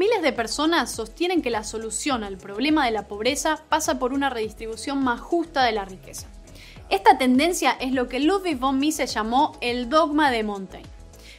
Miles de personas sostienen que la solución al problema de la pobreza pasa por una redistribución más justa de la riqueza. Esta tendencia es lo que Ludwig von Mises llamó el dogma de Montaigne.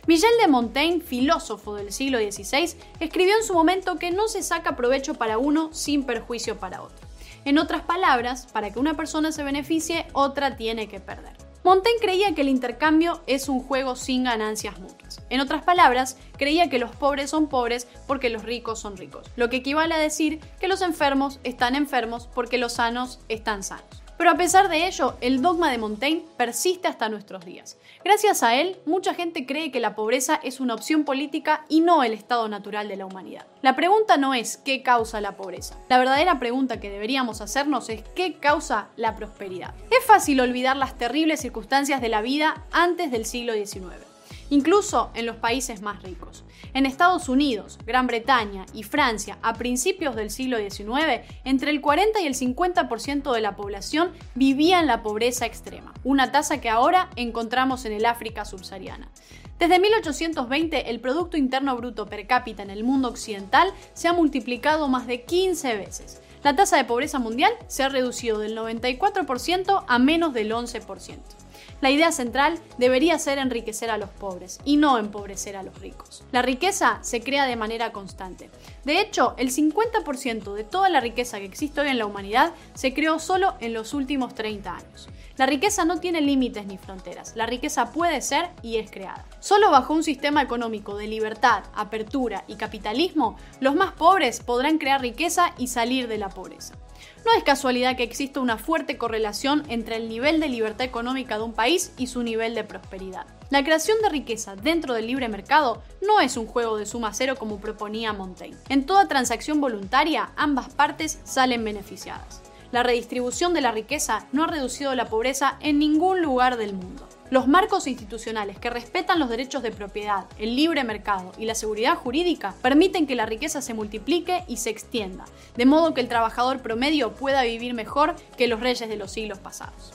Michel de Montaigne, filósofo del siglo XVI, escribió en su momento que no se saca provecho para uno sin perjuicio para otro. En otras palabras, para que una persona se beneficie, otra tiene que perder. Montaigne creía que el intercambio es un juego sin ganancias mutuas. En otras palabras, creía que los pobres son pobres porque los ricos son ricos, lo que equivale a decir que los enfermos están enfermos porque los sanos están sanos. Pero a pesar de ello, el dogma de Montaigne persiste hasta nuestros días. Gracias a él, mucha gente cree que la pobreza es una opción política y no el estado natural de la humanidad. La pregunta no es qué causa la pobreza. La verdadera pregunta que deberíamos hacernos es qué causa la prosperidad. Es fácil olvidar las terribles circunstancias de la vida antes del siglo XIX incluso en los países más ricos. En Estados Unidos, Gran Bretaña y Francia, a principios del siglo XIX, entre el 40 y el 50% de la población vivía en la pobreza extrema, una tasa que ahora encontramos en el África subsahariana. Desde 1820, el Producto Interno Bruto per cápita en el mundo occidental se ha multiplicado más de 15 veces. La tasa de pobreza mundial se ha reducido del 94% a menos del 11%. La idea central debería ser enriquecer a los pobres y no empobrecer a los ricos. La riqueza se crea de manera constante. De hecho, el 50% de toda la riqueza que existe hoy en la humanidad se creó solo en los últimos 30 años. La riqueza no tiene límites ni fronteras. La riqueza puede ser y es creada. Solo bajo un sistema económico de libertad, apertura y capitalismo, los más pobres podrán crear riqueza y salir de la pobreza. No es casualidad que exista una fuerte correlación entre el nivel de libertad económica de un país y su nivel de prosperidad. La creación de riqueza dentro del libre mercado no es un juego de suma cero como proponía Montaigne. En toda transacción voluntaria, ambas partes salen beneficiadas. La redistribución de la riqueza no ha reducido la pobreza en ningún lugar del mundo. Los marcos institucionales que respetan los derechos de propiedad, el libre mercado y la seguridad jurídica permiten que la riqueza se multiplique y se extienda, de modo que el trabajador promedio pueda vivir mejor que los reyes de los siglos pasados.